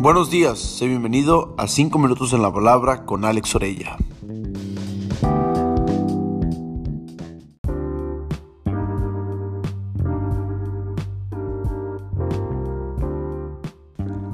Buenos días, sé bienvenido a 5 minutos en la palabra con Alex Orella.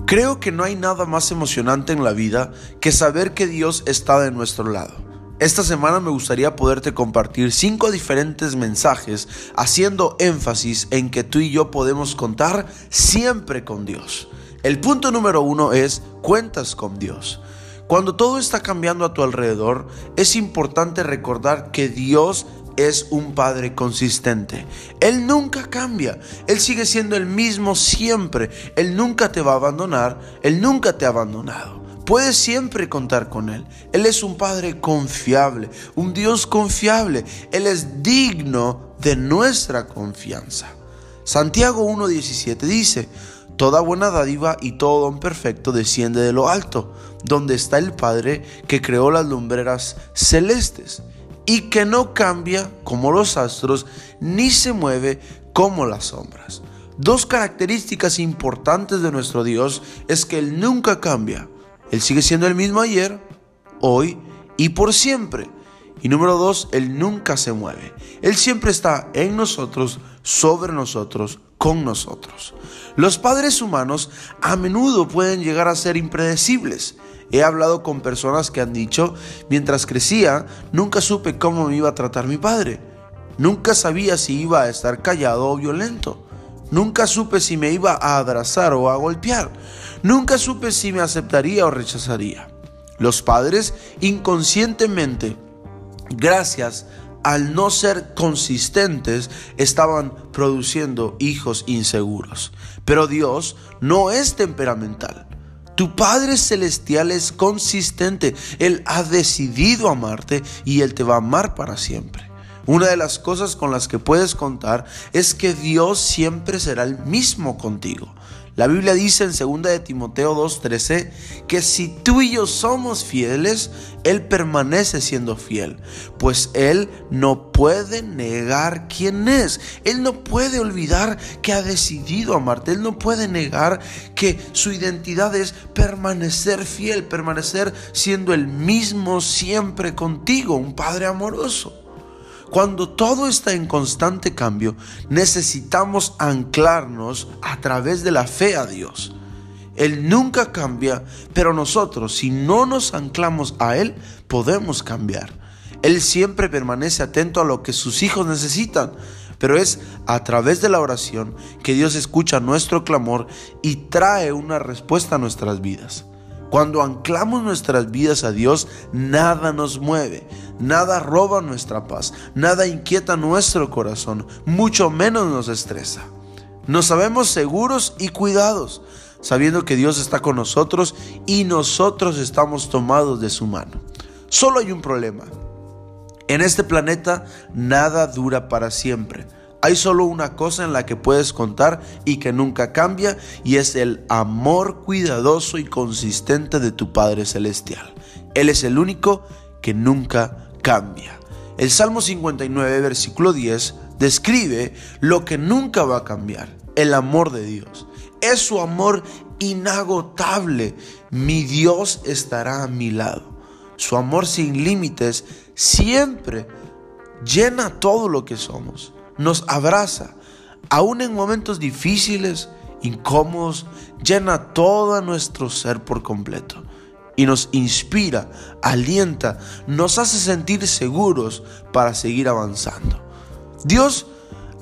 Creo que no hay nada más emocionante en la vida que saber que Dios está de nuestro lado. Esta semana me gustaría poderte compartir cinco diferentes mensajes haciendo énfasis en que tú y yo podemos contar siempre con Dios. El punto número uno es cuentas con Dios. Cuando todo está cambiando a tu alrededor, es importante recordar que Dios es un Padre consistente. Él nunca cambia. Él sigue siendo el mismo siempre. Él nunca te va a abandonar. Él nunca te ha abandonado. Puedes siempre contar con Él. Él es un Padre confiable, un Dios confiable. Él es digno de nuestra confianza. Santiago 1.17 dice, Toda buena dádiva y todo don perfecto desciende de lo alto, donde está el Padre que creó las lumbreras celestes y que no cambia como los astros ni se mueve como las sombras. Dos características importantes de nuestro Dios es que Él nunca cambia. Él sigue siendo el mismo ayer, hoy y por siempre. Y número dos, Él nunca se mueve. Él siempre está en nosotros, sobre nosotros, con nosotros. Los padres humanos a menudo pueden llegar a ser impredecibles. He hablado con personas que han dicho, mientras crecía, nunca supe cómo me iba a tratar mi padre. Nunca sabía si iba a estar callado o violento. Nunca supe si me iba a abrazar o a golpear. Nunca supe si me aceptaría o rechazaría. Los padres inconscientemente, gracias al no ser consistentes, estaban produciendo hijos inseguros. Pero Dios no es temperamental. Tu Padre Celestial es consistente. Él ha decidido amarte y Él te va a amar para siempre. Una de las cosas con las que puedes contar es que Dios siempre será el mismo contigo. La Biblia dice en 2 de Timoteo 2:13 que si tú y yo somos fieles, Él permanece siendo fiel, pues Él no puede negar quién es. Él no puede olvidar que ha decidido amarte. Él no puede negar que su identidad es permanecer fiel, permanecer siendo el mismo siempre contigo, un Padre amoroso. Cuando todo está en constante cambio, necesitamos anclarnos a través de la fe a Dios. Él nunca cambia, pero nosotros, si no nos anclamos a Él, podemos cambiar. Él siempre permanece atento a lo que sus hijos necesitan, pero es a través de la oración que Dios escucha nuestro clamor y trae una respuesta a nuestras vidas. Cuando anclamos nuestras vidas a Dios, nada nos mueve, nada roba nuestra paz, nada inquieta nuestro corazón, mucho menos nos estresa. Nos sabemos seguros y cuidados, sabiendo que Dios está con nosotros y nosotros estamos tomados de su mano. Solo hay un problema. En este planeta nada dura para siempre. Hay solo una cosa en la que puedes contar y que nunca cambia y es el amor cuidadoso y consistente de tu Padre Celestial. Él es el único que nunca cambia. El Salmo 59, versículo 10, describe lo que nunca va a cambiar, el amor de Dios. Es su amor inagotable. Mi Dios estará a mi lado. Su amor sin límites siempre llena todo lo que somos nos abraza, aún en momentos difíciles, incómodos, llena todo nuestro ser por completo y nos inspira, alienta, nos hace sentir seguros para seguir avanzando. Dios,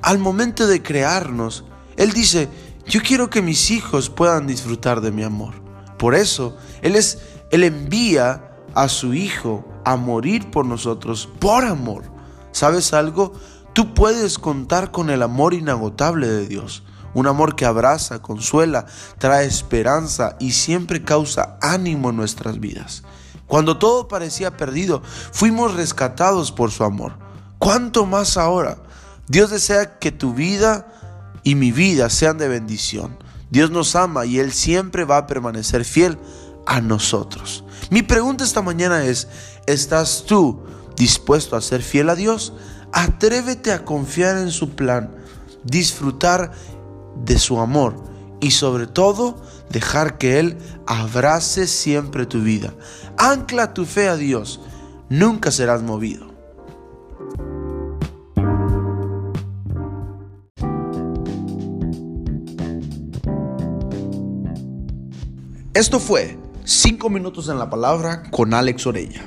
al momento de crearnos, Él dice, yo quiero que mis hijos puedan disfrutar de mi amor. Por eso, Él, es, Él envía a su Hijo a morir por nosotros, por amor. ¿Sabes algo? Tú puedes contar con el amor inagotable de Dios, un amor que abraza, consuela, trae esperanza y siempre causa ánimo en nuestras vidas. Cuando todo parecía perdido, fuimos rescatados por su amor. ¿Cuánto más ahora? Dios desea que tu vida y mi vida sean de bendición. Dios nos ama y Él siempre va a permanecer fiel a nosotros. Mi pregunta esta mañana es, ¿estás tú dispuesto a ser fiel a Dios? Atrévete a confiar en su plan, disfrutar de su amor y sobre todo dejar que Él abrace siempre tu vida. Ancla tu fe a Dios, nunca serás movido. Esto fue 5 minutos en la palabra con Alex Orella.